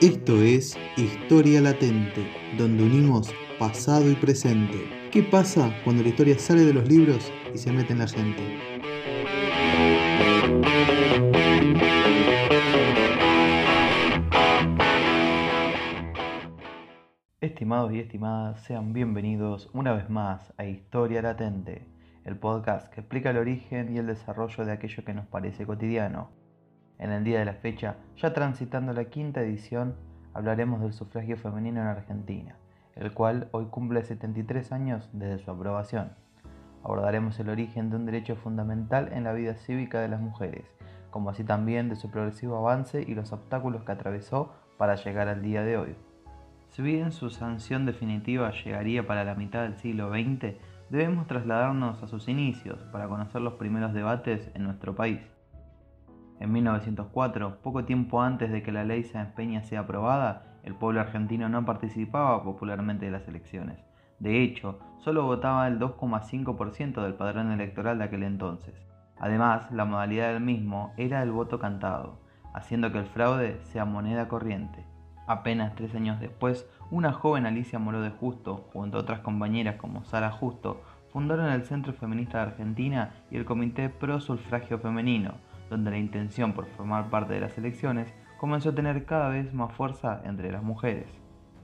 Esto es Historia Latente, donde unimos pasado y presente. ¿Qué pasa cuando la historia sale de los libros y se mete en la gente? Estimados y estimadas, sean bienvenidos una vez más a Historia Latente, el podcast que explica el origen y el desarrollo de aquello que nos parece cotidiano en el día de la fecha, ya transitando la quinta edición, hablaremos del sufragio femenino en Argentina, el cual hoy cumple 73 años desde su aprobación. Abordaremos el origen de un derecho fundamental en la vida cívica de las mujeres, como así también de su progresivo avance y los obstáculos que atravesó para llegar al día de hoy. Si bien su sanción definitiva llegaría para la mitad del siglo XX, debemos trasladarnos a sus inicios para conocer los primeros debates en nuestro país. En 1904, poco tiempo antes de que la ley Sáenz Peña sea aprobada, el pueblo argentino no participaba popularmente de las elecciones. De hecho, solo votaba el 2,5% del padrón electoral de aquel entonces. Además, la modalidad del mismo era el voto cantado, haciendo que el fraude sea moneda corriente. Apenas tres años después, una joven Alicia Moró de Justo, junto a otras compañeras como Sara Justo, fundaron el Centro Feminista de Argentina y el Comité Pro Sufragio Femenino, donde la intención por formar parte de las elecciones comenzó a tener cada vez más fuerza entre las mujeres.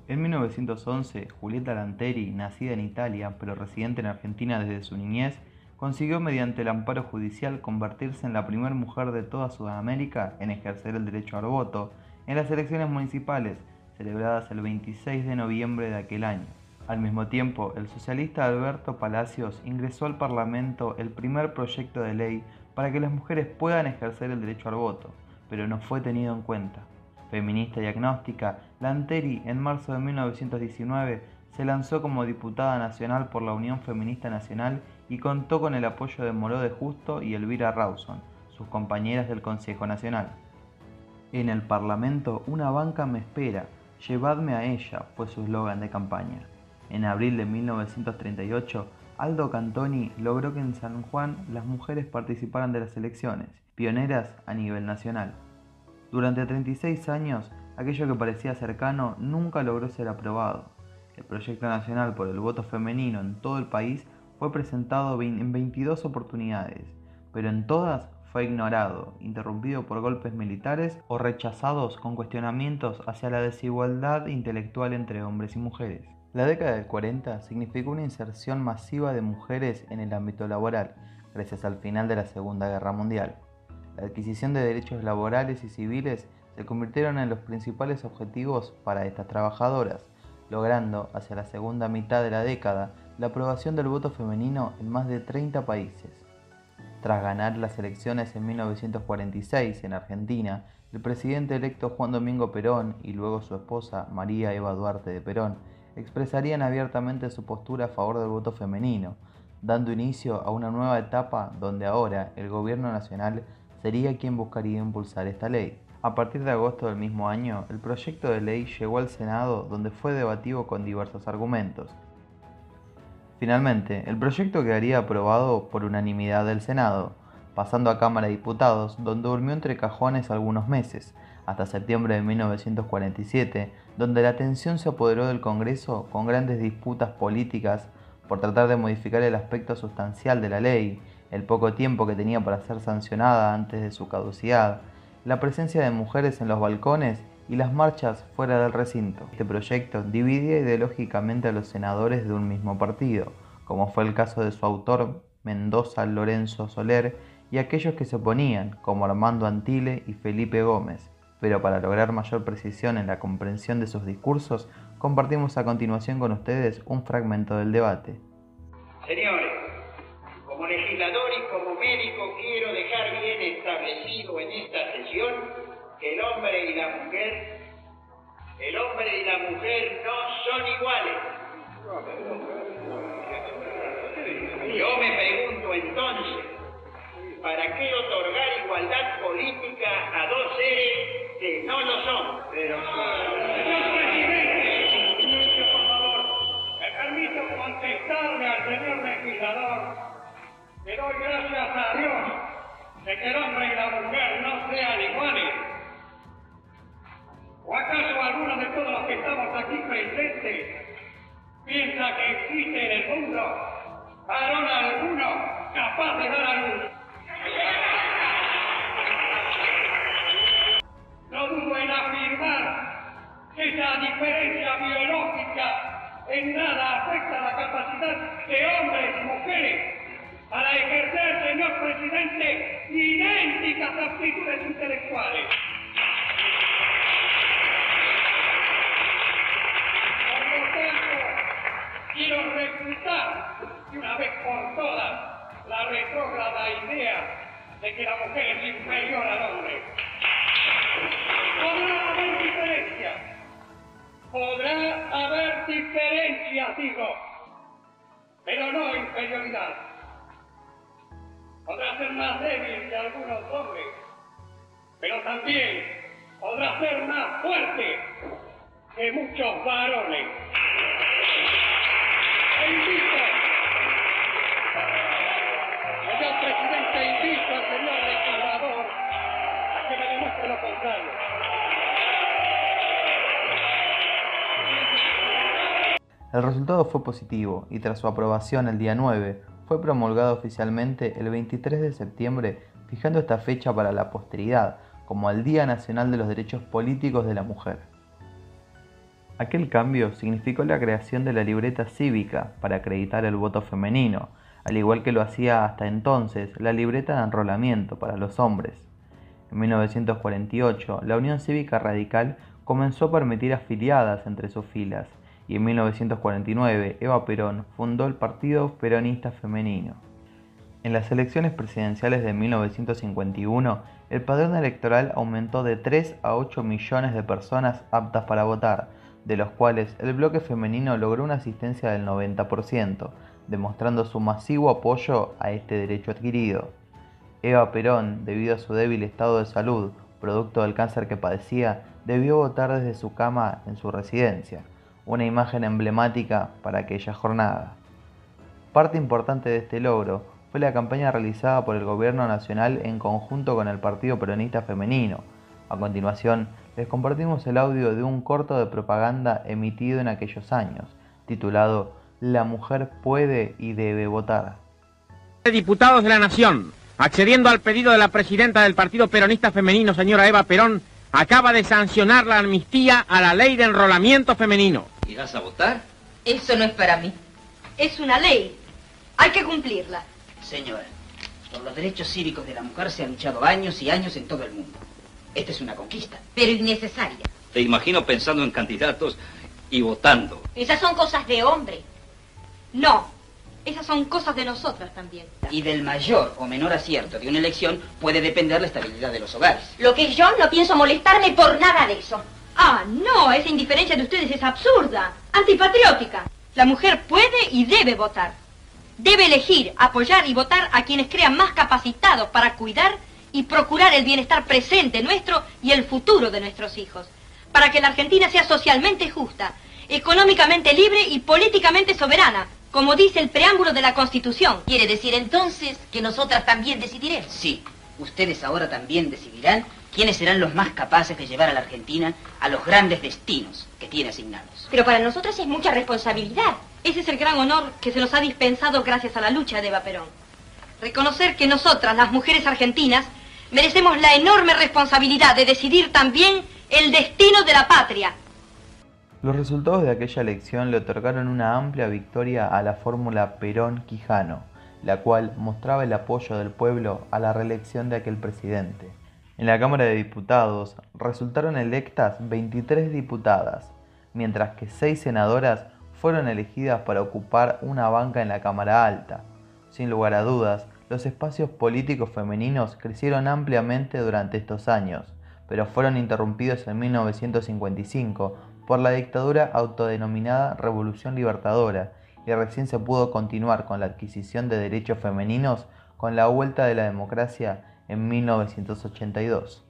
En 1911, Julieta Lanteri, nacida en Italia pero residente en Argentina desde su niñez, consiguió mediante el amparo judicial convertirse en la primera mujer de toda Sudamérica en ejercer el derecho al voto en las elecciones municipales celebradas el 26 de noviembre de aquel año. Al mismo tiempo, el socialista Alberto Palacios ingresó al Parlamento el primer proyecto de ley para que las mujeres puedan ejercer el derecho al voto, pero no fue tenido en cuenta. Feminista y agnóstica, Lanteri en marzo de 1919 se lanzó como diputada nacional por la Unión Feminista Nacional y contó con el apoyo de Moró de Justo y Elvira Rawson, sus compañeras del Consejo Nacional. En el Parlamento, una banca me espera, llevadme a ella, fue su eslogan de campaña. En abril de 1938, Aldo Cantoni logró que en San Juan las mujeres participaran de las elecciones, pioneras a nivel nacional. Durante 36 años, aquello que parecía cercano nunca logró ser aprobado. El proyecto nacional por el voto femenino en todo el país fue presentado en 22 oportunidades, pero en todas fue ignorado, interrumpido por golpes militares o rechazados con cuestionamientos hacia la desigualdad intelectual entre hombres y mujeres. La década del 40 significó una inserción masiva de mujeres en el ámbito laboral, gracias al final de la Segunda Guerra Mundial. La adquisición de derechos laborales y civiles se convirtieron en los principales objetivos para estas trabajadoras, logrando hacia la segunda mitad de la década la aprobación del voto femenino en más de 30 países. Tras ganar las elecciones en 1946 en Argentina, el presidente electo Juan Domingo Perón y luego su esposa María Eva Duarte de Perón expresarían abiertamente su postura a favor del voto femenino, dando inicio a una nueva etapa donde ahora el gobierno nacional sería quien buscaría impulsar esta ley. A partir de agosto del mismo año, el proyecto de ley llegó al Senado donde fue debatido con diversos argumentos. Finalmente, el proyecto quedaría aprobado por unanimidad del Senado, pasando a Cámara de Diputados, donde durmió entre cajones algunos meses, hasta septiembre de 1947, donde la tensión se apoderó del Congreso con grandes disputas políticas por tratar de modificar el aspecto sustancial de la ley, el poco tiempo que tenía para ser sancionada antes de su caducidad, la presencia de mujeres en los balcones y las marchas fuera del recinto. Este proyecto dividía ideológicamente a los senadores de un mismo partido, como fue el caso de su autor Mendoza Lorenzo Soler y aquellos que se oponían, como Armando Antile y Felipe Gómez, pero para lograr mayor precisión en la comprensión de sus discursos, compartimos a continuación con ustedes un fragmento del debate. Señores, como legislador y como médico quiero dejar bien establecido en esta sesión que el hombre y la mujer, el hombre y la mujer no son iguales. Yo me pregunto entonces, ¿para qué otorgar igualdad política a dos seres que No lo son, pero... Señor presidente, por favor, me permito contestarle al señor legislador que doy gracias a Dios de que el hombre y la mujer no sean iguales. ¿O acaso alguno de todos los que estamos aquí presentes piensa que existe en el mundo varón alguno capaz de dar a luz? No dudo en afirmar que esa diferencia biológica en nada afecta la capacidad de hombres y mujeres para ejercer, señor presidente, idénticas aptitudes intelectuales. Por lo tanto, quiero refutar de una vez por todas la retrógrada idea de que la mujer es inferior al hombre. Podrá haber diferencias. Podrá haber diferencias, digo, pero no inferioridad. Podrá ser más débil que algunos hombres, pero también podrá ser más fuerte que muchos varones. El resultado fue positivo y tras su aprobación el día 9, fue promulgado oficialmente el 23 de septiembre, fijando esta fecha para la posteridad como el Día Nacional de los Derechos Políticos de la Mujer. Aquel cambio significó la creación de la libreta cívica para acreditar el voto femenino, al igual que lo hacía hasta entonces la libreta de enrolamiento para los hombres. En 1948, la Unión Cívica Radical comenzó a permitir afiliadas entre sus filas, y en 1949 Eva Perón fundó el Partido Peronista Femenino. En las elecciones presidenciales de 1951, el padrón electoral aumentó de 3 a 8 millones de personas aptas para votar, de los cuales el bloque femenino logró una asistencia del 90%, demostrando su masivo apoyo a este derecho adquirido. Eva Perón, debido a su débil estado de salud, producto del cáncer que padecía, debió votar desde su cama en su residencia una imagen emblemática para aquella jornada. Parte importante de este logro fue la campaña realizada por el Gobierno Nacional en conjunto con el Partido Peronista Femenino. A continuación, les compartimos el audio de un corto de propaganda emitido en aquellos años, titulado La mujer puede y debe votar. Diputados de la Nación, accediendo al pedido de la presidenta del Partido Peronista Femenino, señora Eva Perón, acaba de sancionar la amnistía a la ley de enrolamiento femenino. ¿Irás a votar? Eso no es para mí. Es una ley. Hay que cumplirla. Señora, por los derechos cívicos de la mujer se ha luchado años y años en todo el mundo. Esta es una conquista. Pero innecesaria. Te imagino pensando en candidatos y votando. Esas son cosas de hombre. No. Esas son cosas de nosotras también. Y del mayor o menor acierto de una elección puede depender la estabilidad de los hogares. Lo que yo no pienso molestarme por nada de eso. Ah, no, esa indiferencia de ustedes es absurda, antipatriótica. La mujer puede y debe votar. Debe elegir, apoyar y votar a quienes crean más capacitados para cuidar y procurar el bienestar presente nuestro y el futuro de nuestros hijos. Para que la Argentina sea socialmente justa, económicamente libre y políticamente soberana, como dice el preámbulo de la Constitución. ¿Quiere decir entonces que nosotras también decidiremos? Sí, ustedes ahora también decidirán quiénes serán los más capaces de llevar a la Argentina a los grandes destinos que tiene asignados. Pero para nosotras es mucha responsabilidad. Ese es el gran honor que se nos ha dispensado gracias a la lucha de Eva Perón. Reconocer que nosotras, las mujeres argentinas, merecemos la enorme responsabilidad de decidir también el destino de la patria. Los resultados de aquella elección le otorgaron una amplia victoria a la fórmula Perón-Quijano, la cual mostraba el apoyo del pueblo a la reelección de aquel presidente. En la Cámara de Diputados resultaron electas 23 diputadas, mientras que 6 senadoras fueron elegidas para ocupar una banca en la Cámara Alta. Sin lugar a dudas, los espacios políticos femeninos crecieron ampliamente durante estos años, pero fueron interrumpidos en 1955 por la dictadura autodenominada Revolución Libertadora y recién se pudo continuar con la adquisición de derechos femeninos con la vuelta de la democracia en 1982.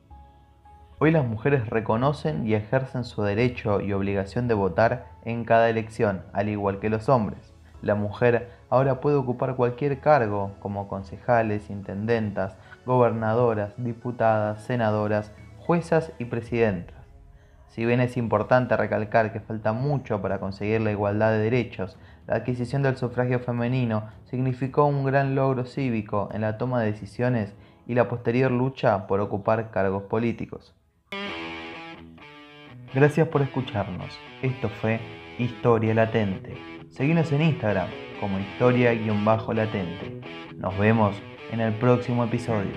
Hoy las mujeres reconocen y ejercen su derecho y obligación de votar en cada elección, al igual que los hombres. La mujer ahora puede ocupar cualquier cargo, como concejales, intendentas, gobernadoras, diputadas, senadoras, juezas y presidentas. Si bien es importante recalcar que falta mucho para conseguir la igualdad de derechos, la adquisición del sufragio femenino significó un gran logro cívico en la toma de decisiones y la posterior lucha por ocupar cargos políticos. Gracias por escucharnos. Esto fue Historia Latente. Seguimos en Instagram como historia-latente. Nos vemos en el próximo episodio.